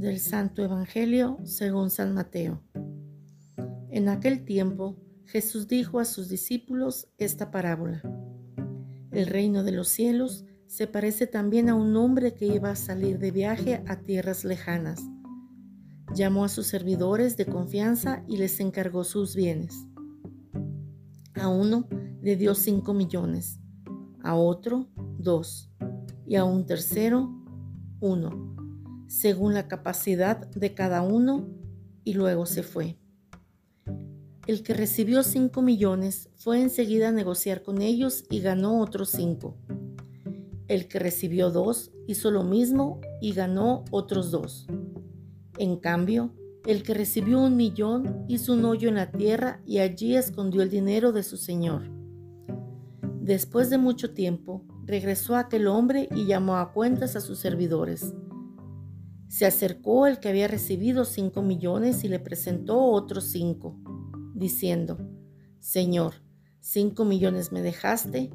Del Santo Evangelio según San Mateo. En aquel tiempo Jesús dijo a sus discípulos esta parábola. El reino de los cielos se parece también a un hombre que iba a salir de viaje a tierras lejanas. Llamó a sus servidores de confianza y les encargó sus bienes. A uno le dio cinco millones, a otro dos, y a un tercero uno según la capacidad de cada uno y luego se fue. El que recibió 5 millones fue enseguida a negociar con ellos y ganó otros 5. El que recibió 2 hizo lo mismo y ganó otros 2. En cambio, el que recibió un millón hizo un hoyo en la tierra y allí escondió el dinero de su señor. Después de mucho tiempo, regresó aquel hombre y llamó a cuentas a sus servidores. Se acercó el que había recibido cinco millones y le presentó otros cinco, diciendo, Señor, cinco millones me dejaste,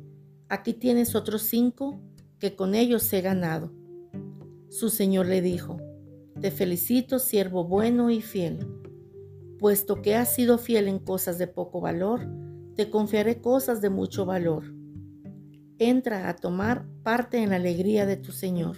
aquí tienes otros cinco que con ellos he ganado. Su señor le dijo, Te felicito, siervo bueno y fiel, puesto que has sido fiel en cosas de poco valor, te confiaré cosas de mucho valor. Entra a tomar parte en la alegría de tu señor.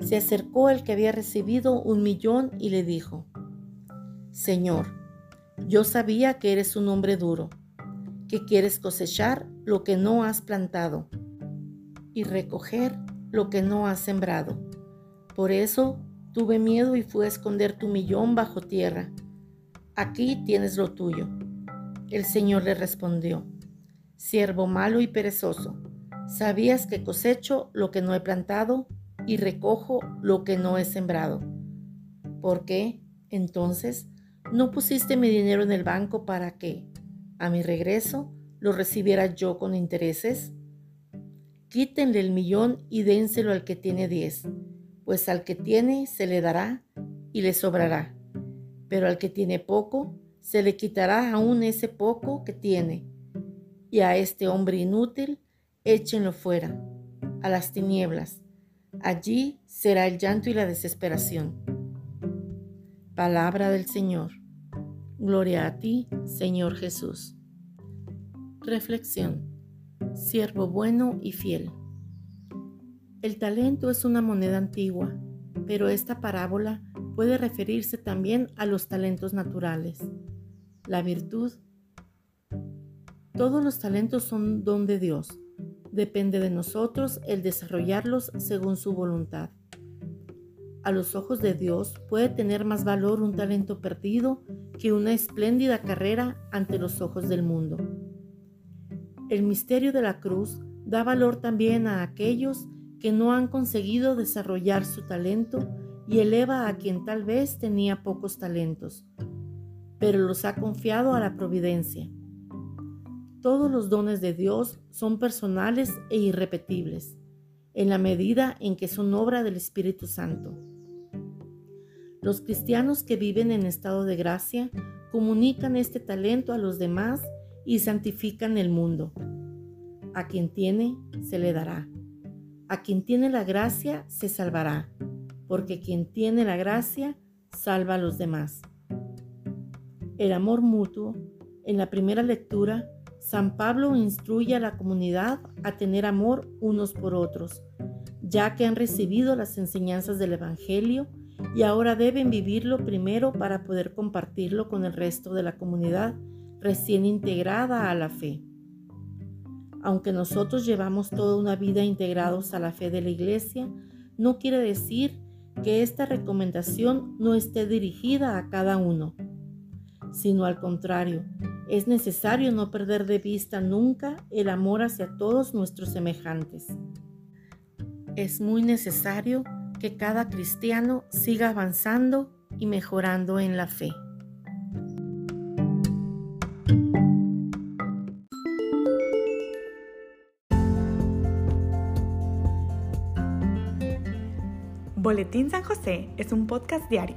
se acercó el que había recibido un millón y le dijo, Señor, yo sabía que eres un hombre duro, que quieres cosechar lo que no has plantado y recoger lo que no has sembrado. Por eso tuve miedo y fui a esconder tu millón bajo tierra. Aquí tienes lo tuyo. El Señor le respondió, siervo malo y perezoso, ¿sabías que cosecho lo que no he plantado y recojo lo que no he sembrado. ¿Por qué, entonces, no pusiste mi dinero en el banco para que, a mi regreso, lo recibiera yo con intereses? Quítenle el millón y dénselo al que tiene diez, pues al que tiene se le dará y le sobrará, pero al que tiene poco, se le quitará aún ese poco que tiene. Y a este hombre inútil, échenlo fuera, a las tinieblas Allí será el llanto y la desesperación. Palabra del Señor. Gloria a ti, Señor Jesús. Reflexión. Siervo bueno y fiel. El talento es una moneda antigua, pero esta parábola puede referirse también a los talentos naturales. La virtud. Todos los talentos son don de Dios Depende de nosotros el desarrollarlos según su voluntad. A los ojos de Dios puede tener más valor un talento perdido que una espléndida carrera ante los ojos del mundo. El misterio de la cruz da valor también a aquellos que no han conseguido desarrollar su talento y eleva a quien tal vez tenía pocos talentos, pero los ha confiado a la providencia. Todos los dones de Dios son personales e irrepetibles, en la medida en que son obra del Espíritu Santo. Los cristianos que viven en estado de gracia comunican este talento a los demás y santifican el mundo. A quien tiene, se le dará. A quien tiene la gracia, se salvará, porque quien tiene la gracia, salva a los demás. El amor mutuo, en la primera lectura, San Pablo instruye a la comunidad a tener amor unos por otros, ya que han recibido las enseñanzas del Evangelio y ahora deben vivirlo primero para poder compartirlo con el resto de la comunidad recién integrada a la fe. Aunque nosotros llevamos toda una vida integrados a la fe de la Iglesia, no quiere decir que esta recomendación no esté dirigida a cada uno, sino al contrario, es necesario no perder de vista nunca el amor hacia todos nuestros semejantes. Es muy necesario que cada cristiano siga avanzando y mejorando en la fe. Boletín San José es un podcast diario.